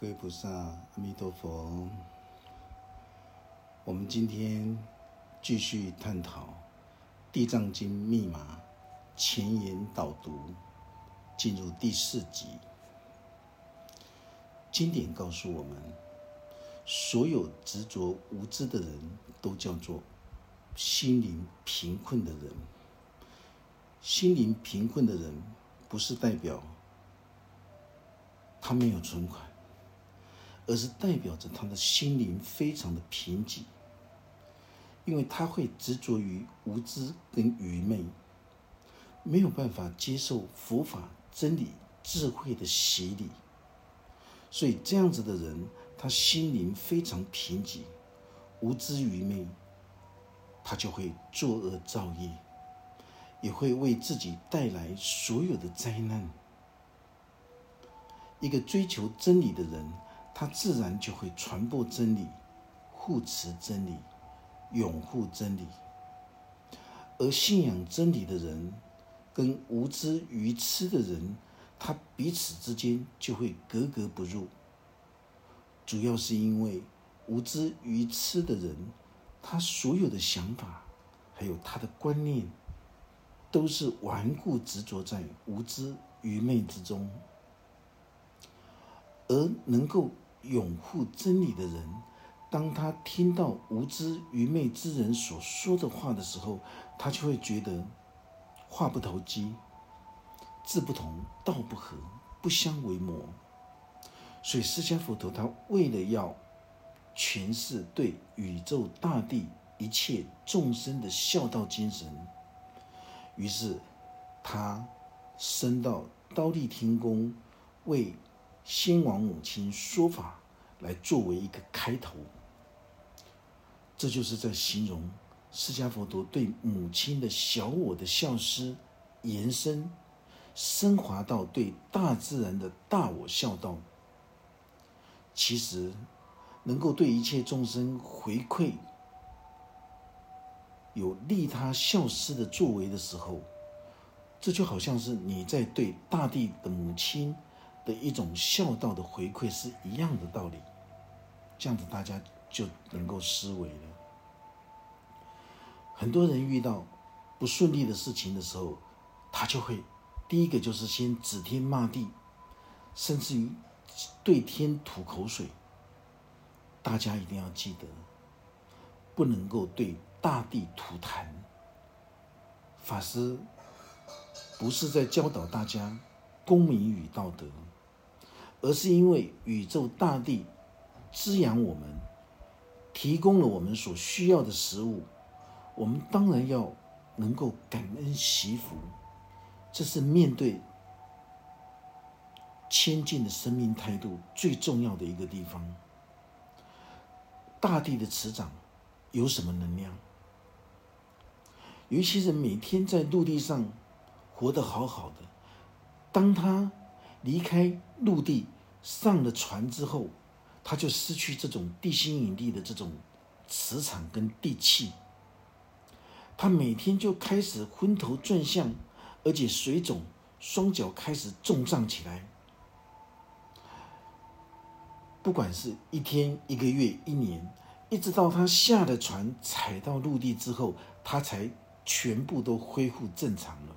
各位菩萨，阿弥陀佛。我们今天继续探讨《地藏经》密码前言导读，进入第四集。经典告诉我们，所有执着无知的人都叫做心灵贫困的人。心灵贫困的人，不是代表他没有存款。而是代表着他的心灵非常的贫瘠，因为他会执着于无知跟愚昧，没有办法接受佛法真理智慧的洗礼，所以这样子的人，他心灵非常贫瘠，无知愚昧，他就会作恶造业，也会为自己带来所有的灾难。一个追求真理的人。他自然就会传播真理，护持真理，拥护真理。而信仰真理的人，跟无知愚痴的人，他彼此之间就会格格不入。主要是因为无知愚痴的人，他所有的想法，还有他的观念，都是顽固执着在无知愚昧之中，而能够。拥护真理的人，当他听到无知愚昧之人所说的话的时候，他就会觉得话不投机，志不同道不合，不相为谋。所以释迦佛陀他为了要诠释对宇宙大地一切众生的孝道精神，于是他升到刀立天宫为。先王母亲说法来作为一个开头，这就是在形容释迦佛陀对母亲的小我的孝思延伸升华到对大自然的大我孝道。其实，能够对一切众生回馈有利他孝思的作为的时候，这就好像是你在对大地的母亲。的一种孝道的回馈是一样的道理，这样子大家就能够思维了。很多人遇到不顺利的事情的时候，他就会第一个就是先指天骂地，甚至于对天吐口水。大家一定要记得，不能够对大地吐痰。法师不是在教导大家公民与道德。而是因为宇宙大地滋养我们，提供了我们所需要的食物，我们当然要能够感恩惜福，这是面对千进的生命态度最重要的一个地方。大地的磁场有什么能量？有一些人每天在陆地上活得好好的，当他。离开陆地，上了船之后，他就失去这种地心引力的这种磁场跟地气。他每天就开始昏头转向，而且水肿，双脚开始重胀起来。不管是一天、一个月、一年，一直到他下了船，踩到陆地之后，他才全部都恢复正常了。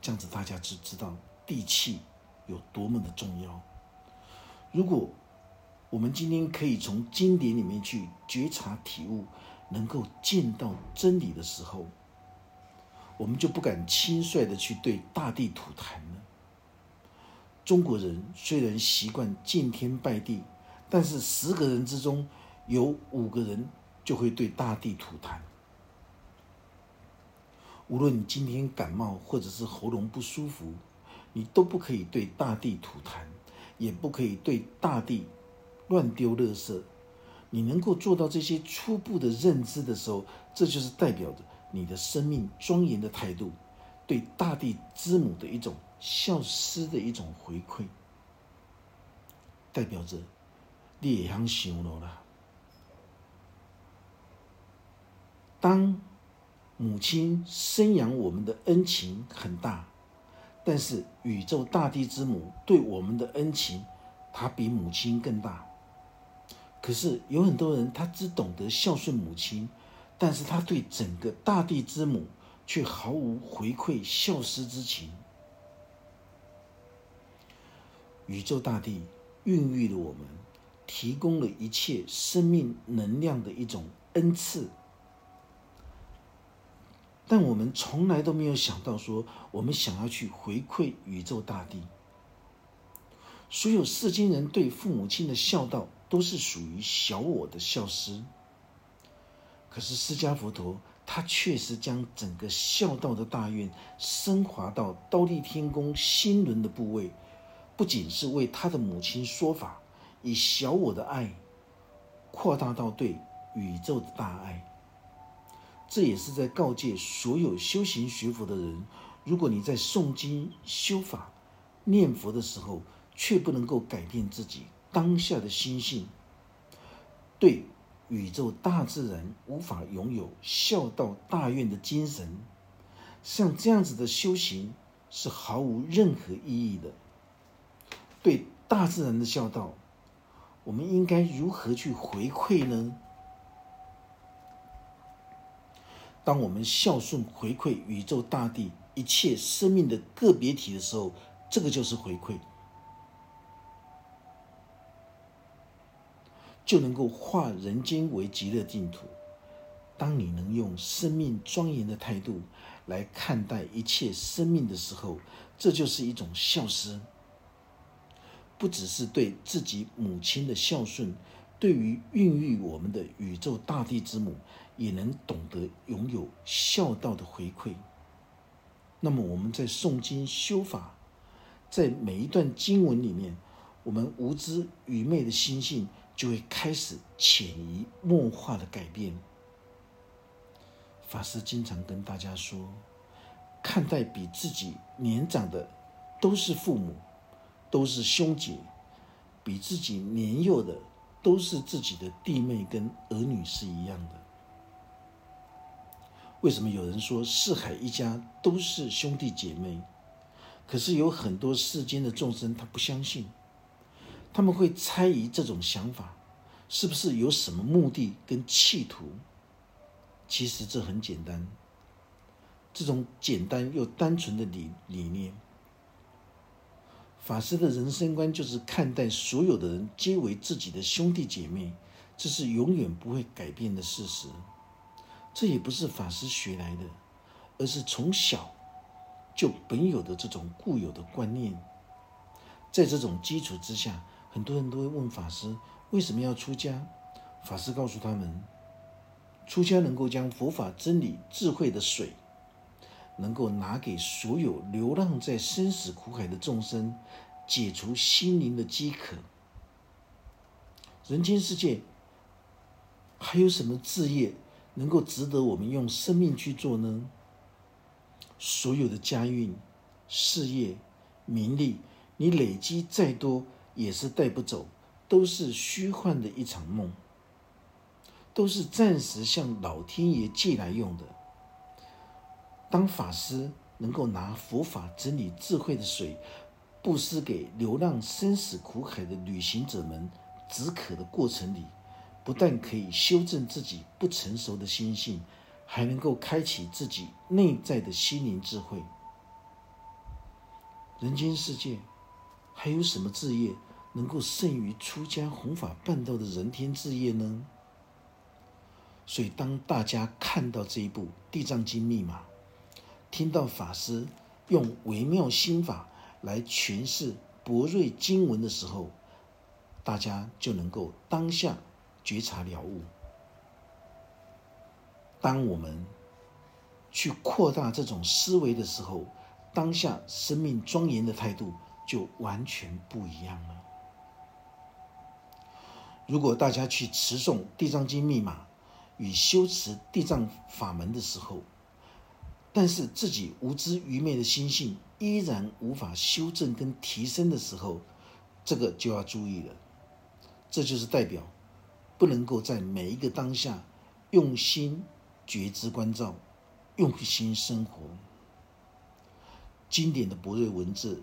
这样子，大家就知道地气。有多么的重要！如果我们今天可以从经典里面去觉察体悟，能够见到真理的时候，我们就不敢轻率的去对大地吐痰了。中国人虽然习惯见天拜地，但是十个人之中有五个人就会对大地吐痰。无论你今天感冒或者是喉咙不舒服。你都不可以对大地吐痰，也不可以对大地乱丢垃圾。你能够做到这些初步的认知的时候，这就是代表着你的生命庄严的态度，对大地之母的一种孝思的一种回馈，代表着你也想想了啦。当母亲生养我们的恩情很大。但是宇宙大地之母对我们的恩情，他比母亲更大。可是有很多人，他只懂得孝顺母亲，但是他对整个大地之母却毫无回馈孝思之情。宇宙大地孕育了我们，提供了一切生命能量的一种恩赐，但我们从来都没有想到说，我们想要去回馈宇宙大地。所有世间人对父母亲的孝道，都是属于小我的孝思。可是释迦佛陀，他确实将整个孝道的大愿升华到刀立天宫心轮的部位。不仅是为他的母亲说法，以小我的爱扩大到对宇宙的大爱，这也是在告诫所有修行学佛的人：如果你在诵经修法、念佛的时候，却不能够改变自己当下的心性，对宇宙大自然无法拥有孝道大愿的精神，像这样子的修行是毫无任何意义的。对大自然的孝道，我们应该如何去回馈呢？当我们孝顺回馈宇宙大地一切生命的个别体的时候，这个就是回馈，就能够化人间为极乐净土。当你能用生命庄严的态度来看待一切生命的时候，这就是一种孝思。不只是对自己母亲的孝顺，对于孕育我们的宇宙大地之母，也能懂得拥有孝道的回馈。那么我们在诵经修法，在每一段经文里面，我们无知愚昧的心性就会开始潜移默化的改变。法师经常跟大家说，看待比自己年长的都是父母。都是兄姐，比自己年幼的都是自己的弟妹跟儿女是一样的。为什么有人说四海一家都是兄弟姐妹？可是有很多世间的众生他不相信，他们会猜疑这种想法是不是有什么目的跟企图？其实这很简单，这种简单又单纯的理理念。法师的人生观就是看待所有的人皆为自己的兄弟姐妹，这是永远不会改变的事实。这也不是法师学来的，而是从小就本有的这种固有的观念。在这种基础之下，很多人都会问法师为什么要出家。法师告诉他们，出家能够将佛法真理智慧的水。能够拿给所有流浪在生死苦海的众生，解除心灵的饥渴。人间世界还有什么志业能够值得我们用生命去做呢？所有的家运、事业、名利，你累积再多也是带不走，都是虚幻的一场梦，都是暂时向老天爷借来用的。当法师能够拿佛法真理智慧的水，布施给流浪生死苦海的旅行者们止渴的过程里，不但可以修正自己不成熟的心性，还能够开启自己内在的心灵智慧。人间世界还有什么志业能够胜于出家弘法办道的人天志业呢？所以，当大家看到这一部《地藏经》密码，听到法师用微妙心法来诠释博瑞经文的时候，大家就能够当下觉察了悟。当我们去扩大这种思维的时候，当下生命庄严的态度就完全不一样了。如果大家去持诵《地藏经》密码与修持地藏法门的时候，但是自己无知愚昧的心性依然无法修正跟提升的时候，这个就要注意了。这就是代表不能够在每一个当下用心觉知关照，用心生活。经典的博瑞文字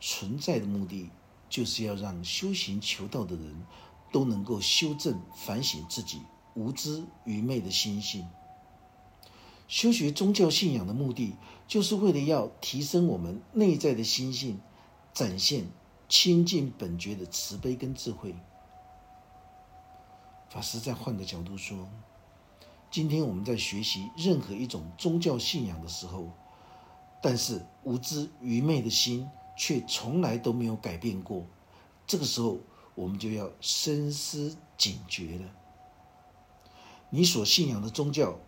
存在的目的，就是要让修行求道的人都能够修正反省自己无知愚昧的心性。修学宗教信仰的目的，就是为了要提升我们内在的心性，展现亲近本觉的慈悲跟智慧。法师再换个角度说，今天我们在学习任何一种宗教信仰的时候，但是无知愚昧的心却从来都没有改变过。这个时候，我们就要深思警觉了。你所信仰的宗教。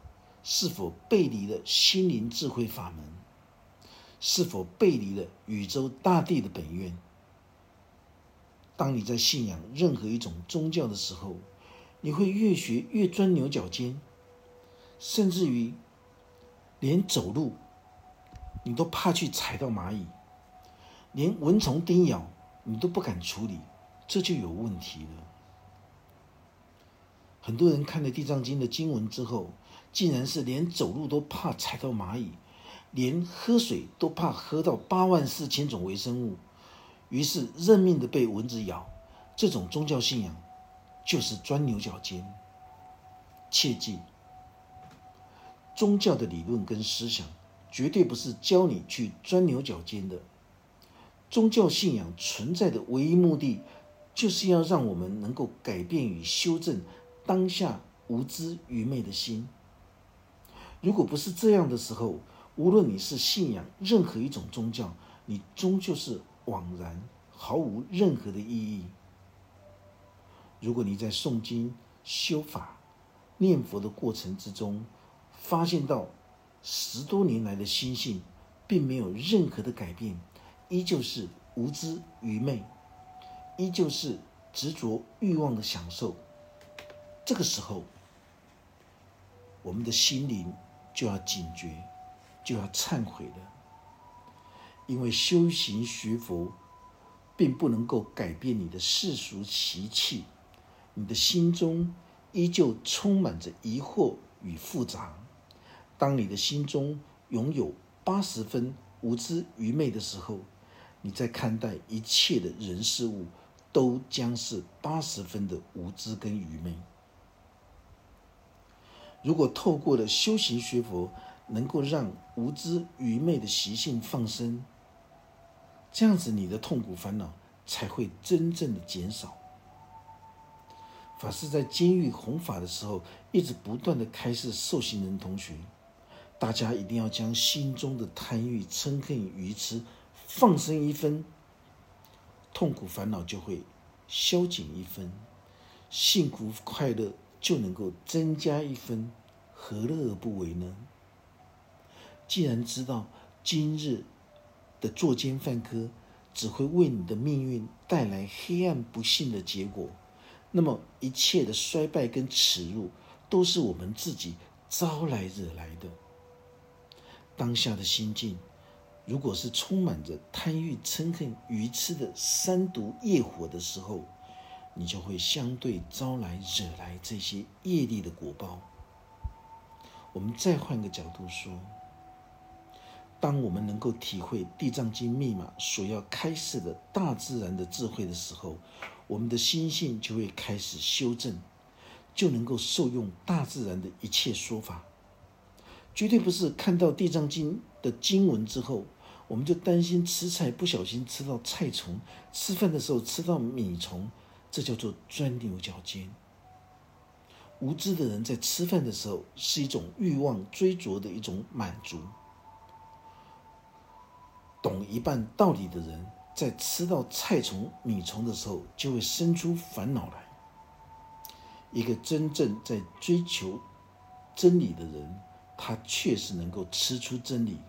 是否背离了心灵智慧法门？是否背离了宇宙大地的本愿？当你在信仰任何一种宗教的时候，你会越学越钻牛角尖，甚至于连走路你都怕去踩到蚂蚁，连蚊虫叮咬你都不敢处理，这就有问题了。很多人看了《地藏经》的经文之后，竟然是连走路都怕踩到蚂蚁，连喝水都怕喝到八万四千种微生物，于是认命的被蚊子咬。这种宗教信仰就是钻牛角尖。切记，宗教的理论跟思想绝对不是教你去钻牛角尖的。宗教信仰存在的唯一目的，就是要让我们能够改变与修正当下无知愚昧的心。如果不是这样的时候，无论你是信仰任何一种宗教，你终究是枉然，毫无任何的意义。如果你在诵经、修法、念佛的过程之中，发现到十多年来的心性并没有任何的改变，依旧是无知愚昧，依旧是执着欲望的享受，这个时候，我们的心灵。就要警觉，就要忏悔了。因为修行学佛，并不能够改变你的世俗习气，你的心中依旧充满着疑惑与复杂。当你的心中拥有八十分无知愚昧的时候，你在看待一切的人事物，都将是八十分的无知跟愚昧。如果透过了修行学佛，能够让无知愚昧的习性放生，这样子你的痛苦烦恼才会真正的减少。法师在监狱弘法的时候，一直不断的开示受刑人同学，大家一定要将心中的贪欲、嗔恨、愚痴放生一分，痛苦烦恼就会消减一分，幸福快乐。就能够增加一分，何乐而不为呢？既然知道今日的作奸犯科只会为你的命运带来黑暗不幸的结果，那么一切的衰败跟耻辱都是我们自己招来惹来的。当下的心境，如果是充满着贪欲、嗔恨、愚痴的三毒业火的时候，你就会相对招来惹来这些业力的果报。我们再换个角度说，当我们能够体会《地藏经》密码所要开示的大自然的智慧的时候，我们的心性就会开始修正，就能够受用大自然的一切说法。绝对不是看到《地藏经》的经文之后，我们就担心吃菜不小心吃到菜虫，吃饭的时候吃到米虫。这叫做钻牛角尖。无知的人在吃饭的时候是一种欲望追逐的一种满足；懂一半道理的人在吃到菜虫、米虫的时候就会生出烦恼来。一个真正在追求真理的人，他确实能够吃出真理。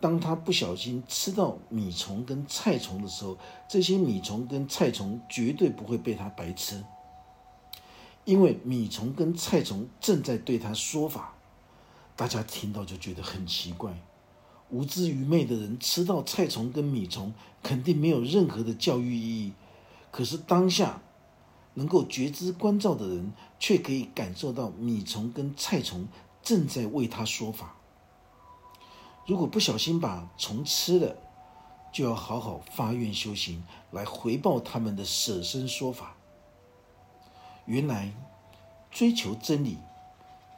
当他不小心吃到米虫跟菜虫的时候，这些米虫跟菜虫绝对不会被他白吃，因为米虫跟菜虫正在对他说法。大家听到就觉得很奇怪，无知愚昧的人吃到菜虫跟米虫，肯定没有任何的教育意义。可是当下能够觉知关照的人，却可以感受到米虫跟菜虫正在为他说法。如果不小心把虫吃了，就要好好发愿修行，来回报他们的舍身说法。原来，追求真理、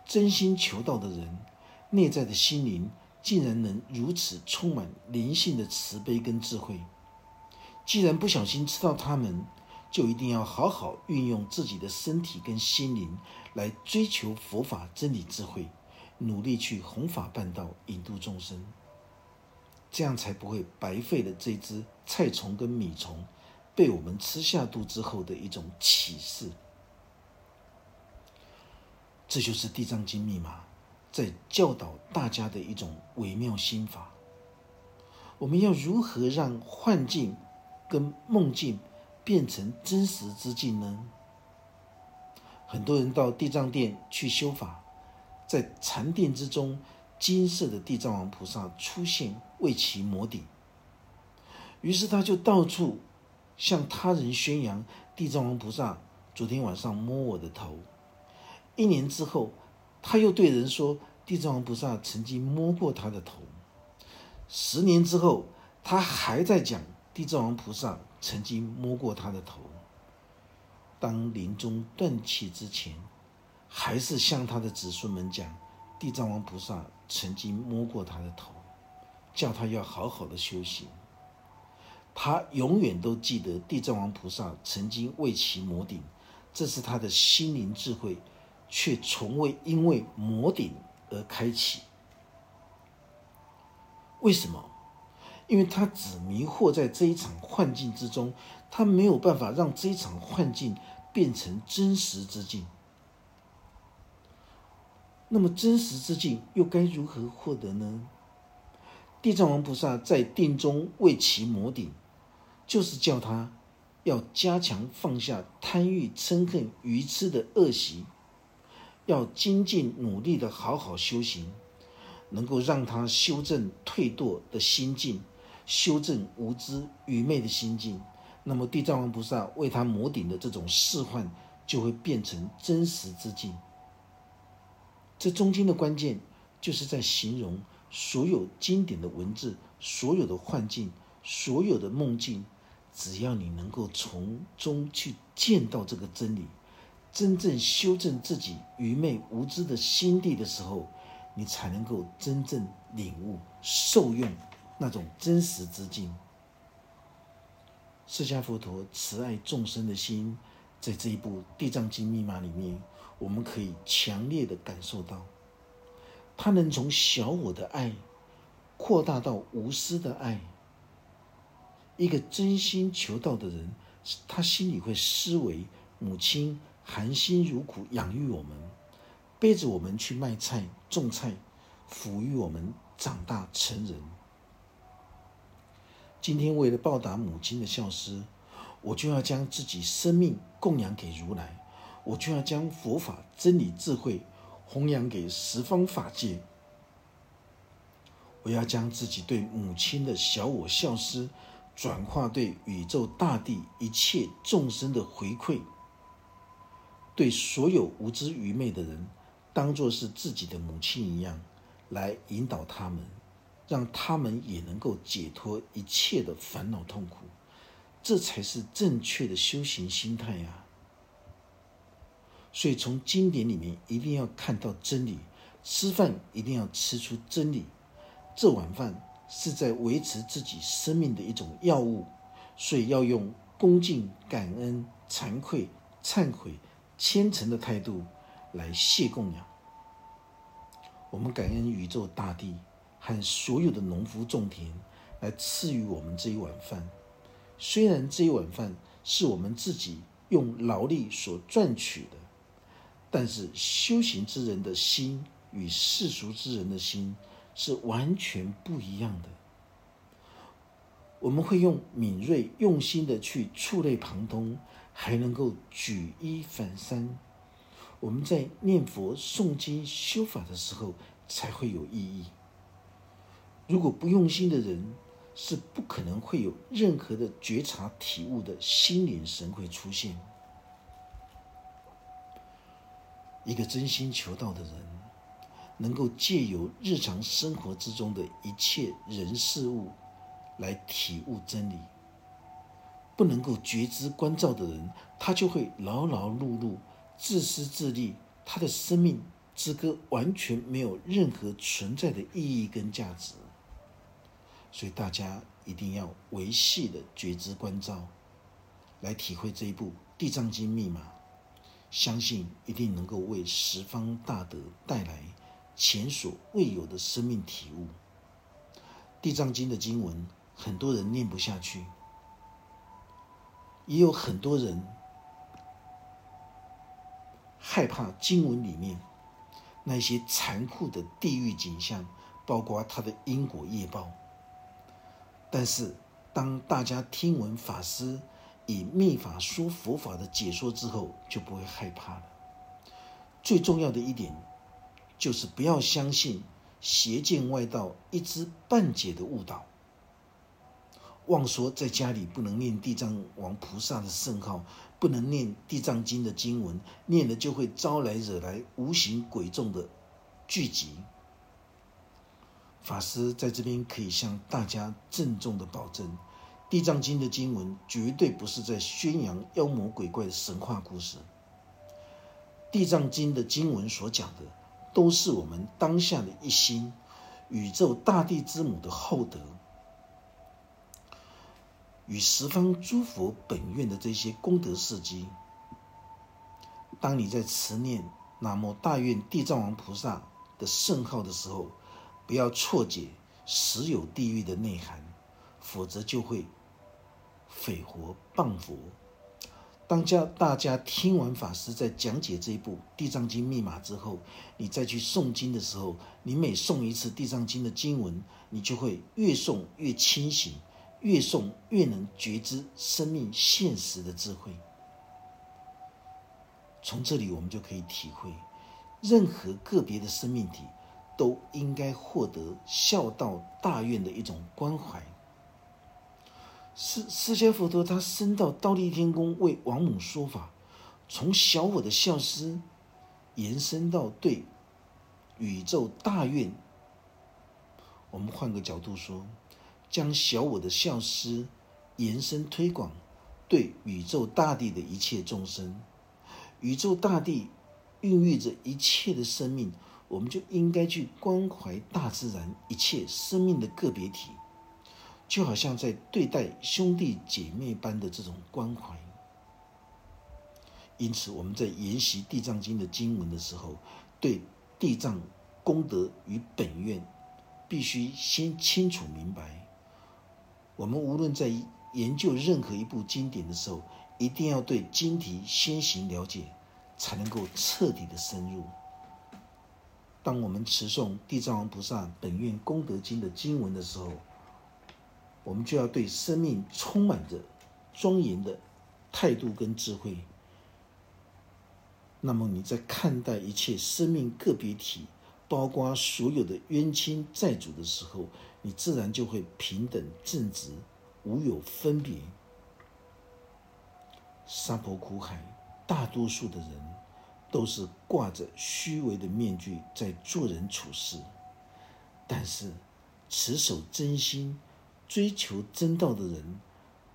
真心求道的人，内在的心灵竟然能如此充满灵性的慈悲跟智慧。既然不小心吃到他们，就一定要好好运用自己的身体跟心灵，来追求佛法真理智慧，努力去弘法办道，引渡众生。这样才不会白费了这只菜虫跟米虫被我们吃下肚之后的一种启示。这就是《地藏经》密码在教导大家的一种微妙心法。我们要如何让幻境跟梦境变成真实之境呢？很多人到地藏殿去修法，在禅殿之中。金色的地藏王菩萨出现，为其摩顶。于是他就到处向他人宣扬：地藏王菩萨昨天晚上摸我的头。一年之后，他又对人说：地藏王菩萨曾经摸过他的头。十年之后，他还在讲地藏王菩萨曾经摸过他的头。当临终断气之前，还是向他的子孙们讲。地藏王菩萨曾经摸过他的头，叫他要好好的修行。他永远都记得地藏王菩萨曾经为其摩顶，这是他的心灵智慧，却从未因为摩顶而开启。为什么？因为他只迷惑在这一场幻境之中，他没有办法让这一场幻境变成真实之境。那么真实之境又该如何获得呢？地藏王菩萨在定中为其摩顶，就是叫他要加强放下贪欲、嗔恨、愚痴的恶习，要精进努力的好好修行，能够让他修正退堕的心境，修正无知愚昧的心境。那么地藏王菩萨为他摩顶的这种示幻，就会变成真实之境。这中间的关键，就是在形容所有经典的文字、所有的幻境、所有的梦境，只要你能够从中去见到这个真理，真正修正自己愚昧无知的心地的时候，你才能够真正领悟、受用那种真实之境。释迦佛陀慈爱众生的心，在这一部《地藏经》密码里面。我们可以强烈的感受到，他能从小我的爱扩大到无私的爱。一个真心求道的人，他心里会思维母亲含辛茹苦养育我们，背着我们去卖菜种菜，抚育我们长大成人。今天为了报答母亲的孝思，我就要将自己生命供养给如来。我就要将佛法真理智慧弘扬给十方法界。我要将自己对母亲的小我孝思，转化对宇宙大地一切众生的回馈，对所有无知愚昧的人，当作是自己的母亲一样，来引导他们，让他们也能够解脱一切的烦恼痛苦。这才是正确的修行心态呀！所以，从经典里面一定要看到真理，吃饭一定要吃出真理。这碗饭是在维持自己生命的一种药物，所以要用恭敬、感恩、惭愧、忏悔、虔诚的态度来谢供养。我们感恩宇宙大地和所有的农夫种田来赐予我们这一碗饭。虽然这一碗饭是我们自己用劳力所赚取的。但是修行之人的心与世俗之人的心是完全不一样的。我们会用敏锐、用心的去触类旁通，还能够举一反三。我们在念佛、诵经、修法的时候才会有意义。如果不用心的人，是不可能会有任何的觉察、体悟的心领神会出现。一个真心求道的人，能够借由日常生活之中的一切人事物，来体悟真理。不能够觉知关照的人，他就会劳劳碌碌、自私自利，他的生命之歌完全没有任何存在的意义跟价值。所以大家一定要维系的觉知关照，来体会这一部《地藏经》密码，相信一定能够为十方大德带来前所未有的生命体悟。《地藏经》的经文，很多人念不下去。也有很多人害怕经文里面那些残酷的地狱景象，包括他的因果业报。但是，当大家听闻法师以密法说佛法的解说之后，就不会害怕了。最重要的一点，就是不要相信邪见外道一知半解的误导。妄说在家里不能念地藏王菩萨的圣号，不能念地藏经的经文，念了就会招来惹来无形鬼众的聚集。法师在这边可以向大家郑重的保证，地藏经的经文绝对不是在宣扬妖魔鬼怪的神话故事。地藏经的经文所讲的，都是我们当下的一心，宇宙大地之母的厚德。与十方诸佛本愿的这些功德事迹，当你在持念南无大愿地藏王菩萨的圣号的时候，不要错解实有地狱的内涵，否则就会匪活谤佛。当家大家听完法师在讲解这一部《地藏经》密码之后，你再去诵经的时候，你每诵一次《地藏经》的经文，你就会越诵越清醒。越诵越能觉知生命现实的智慧。从这里，我们就可以体会，任何个别的生命体都应该获得孝道大愿的一种关怀。释释迦佛陀他升到刀立天宫为王母说法，从小我的孝思延伸到对宇宙大愿。我们换个角度说。将小我的孝思延伸推广，对宇宙大地的一切众生，宇宙大地孕育着一切的生命，我们就应该去关怀大自然一切生命的个别体，就好像在对待兄弟姐妹般的这种关怀。因此，我们在研习《地藏经》的经文的时候，对地藏功德与本愿，必须先清楚明白。我们无论在研究任何一部经典的时候，一定要对经题先行了解，才能够彻底的深入。当我们持诵地藏王菩萨本愿功德经的经文的时候，我们就要对生命充满着庄严的态度跟智慧。那么你在看待一切生命个别体，包括所有的冤亲债主的时候，你自然就会平等正直，无有分别。沙婆苦海，大多数的人都是挂着虚伪的面具在做人处事，但是持守真心、追求真道的人，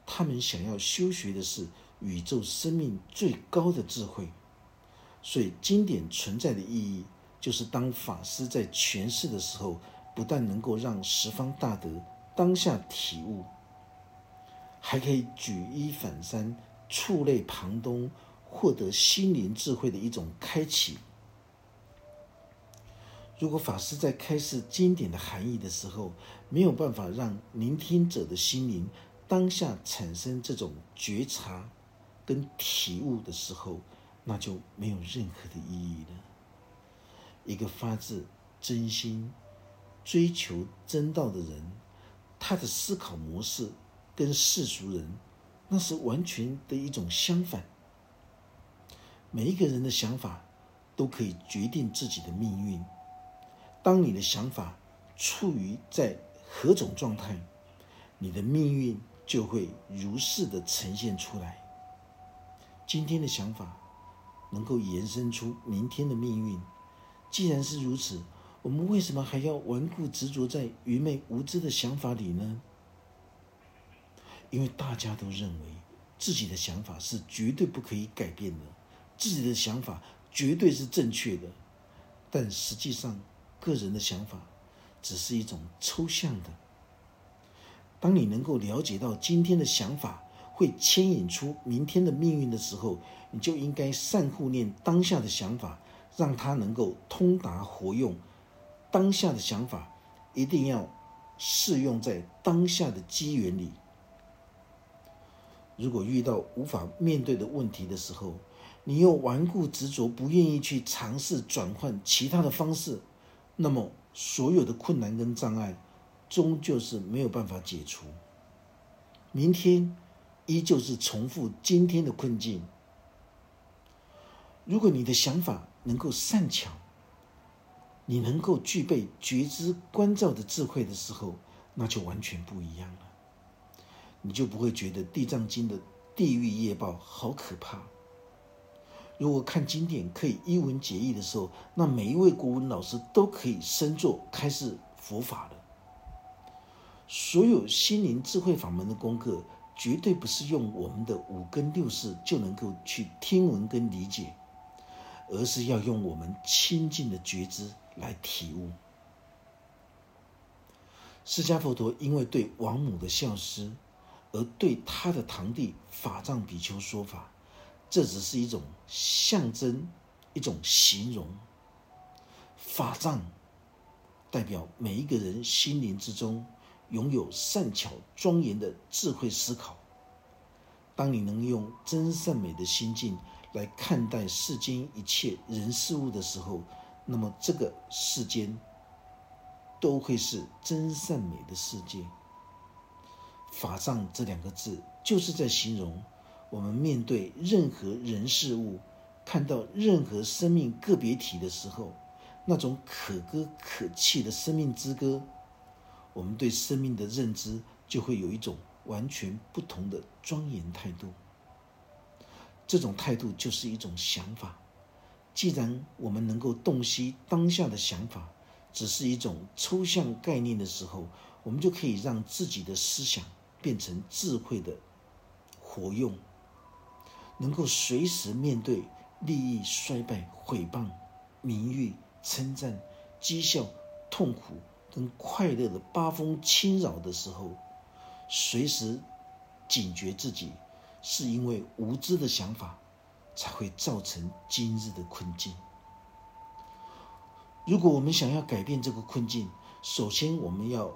他们想要修学的是宇宙生命最高的智慧。所以，经典存在的意义，就是当法师在诠释的时候。不但能够让十方大德当下体悟，还可以举一反三、触类旁通，获得心灵智慧的一种开启。如果法师在开示经典的含义的时候，没有办法让聆听者的心灵当下产生这种觉察跟体悟的时候，那就没有任何的意义了。一个发自真心。追求真道的人，他的思考模式跟世俗人那是完全的一种相反。每一个人的想法都可以决定自己的命运。当你的想法处于在何种状态，你的命运就会如是的呈现出来。今天的想法能够延伸出明天的命运。既然是如此。我们为什么还要顽固执着在愚昧无知的想法里呢？因为大家都认为自己的想法是绝对不可以改变的，自己的想法绝对是正确的。但实际上，个人的想法只是一种抽象的。当你能够了解到今天的想法会牵引出明天的命运的时候，你就应该善护念当下的想法，让它能够通达活用。当下的想法一定要适用在当下的机缘里。如果遇到无法面对的问题的时候，你又顽固执着，不愿意去尝试转换其他的方式，那么所有的困难跟障碍，终究是没有办法解除。明天依旧是重复今天的困境。如果你的想法能够善巧，你能够具备觉知关照的智慧的时候，那就完全不一样了。你就不会觉得《地藏经》的地狱业报好可怕。如果看经典可以一文解义的时候，那每一位国文老师都可以升座开示佛法了。所有心灵智慧法门的功课，绝对不是用我们的五根六识就能够去听闻跟理解，而是要用我们清净的觉知来体悟。释迦佛陀因为对王母的孝思，而对他的堂弟法藏比丘说法。这只是一种象征，一种形容。法藏代表每一个人心灵之中拥有善巧庄严的智慧思考。当你能用真善美的心境来看待世间一切人事物的时候，那么这个世间都会是真善美的世界。法藏这两个字就是在形容。我们面对任何人事物，看到任何生命个别体的时候，那种可歌可泣的生命之歌，我们对生命的认知就会有一种完全不同的庄严态度。这种态度就是一种想法。既然我们能够洞悉当下的想法只是一种抽象概念的时候，我们就可以让自己的思想变成智慧的活用。能够随时面对利益衰败、毁谤、名誉称赞、讥笑、痛苦跟快乐的八风侵扰的时候，随时警觉自己，是因为无知的想法才会造成今日的困境。如果我们想要改变这个困境，首先我们要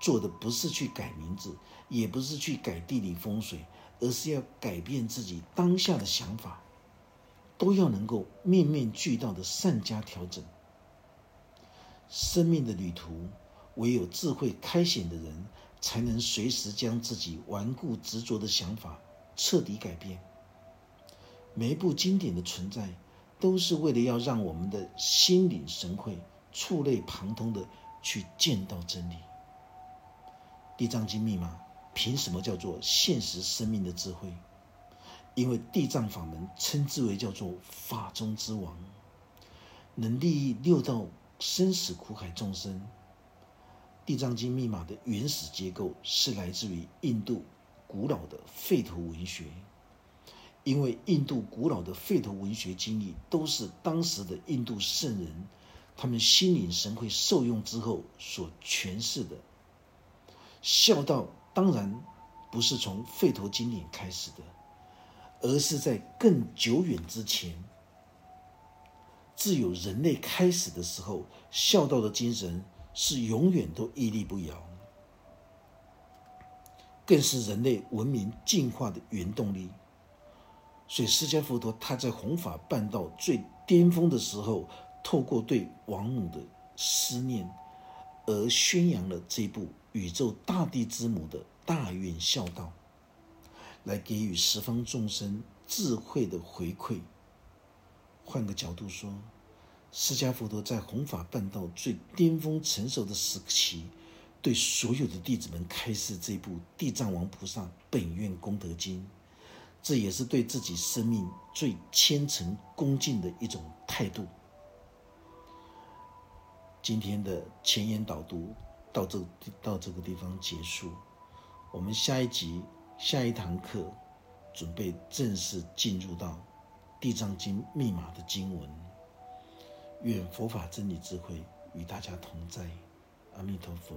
做的不是去改名字，也不是去改地理风水。而是要改变自己当下的想法，都要能够面面俱到的善加调整。生命的旅途，唯有智慧开显的人，才能随时将自己顽固执着的想法彻底改变。每一部经典的存在，都是为了要让我们的心领神会、触类旁通的去见到真理。地藏经密码。凭什么叫做现实生命的智慧？因为地藏法门称之为叫做法中之王，能利益六道生死苦海众生。地藏经密码的原始结构是来自于印度古老的吠陀文学，因为印度古老的吠陀文学经历都是当时的印度圣人，他们心领神会受用之后所诠释的孝道。当然不是从吠陀经典开始的，而是在更久远之前，自有人类开始的时候，孝道的精神是永远都屹立不摇，更是人类文明进化的原动力。所以，释迦佛陀他在弘法办道最巅峰的时候，透过对王母的思念，而宣扬了这部。宇宙大地之母的大愿孝道，来给予十方众生智慧的回馈。换个角度说，释迦佛陀在弘法办道最巅峰成熟的时期，对所有的弟子们开示这部《地藏王菩萨本愿功德经》，这也是对自己生命最虔诚恭敬的一种态度。今天的前言导读。到这到这个地方结束，我们下一集下一堂课准备正式进入到《地藏经》密码的经文。愿佛法真理智慧与大家同在，阿弥陀佛。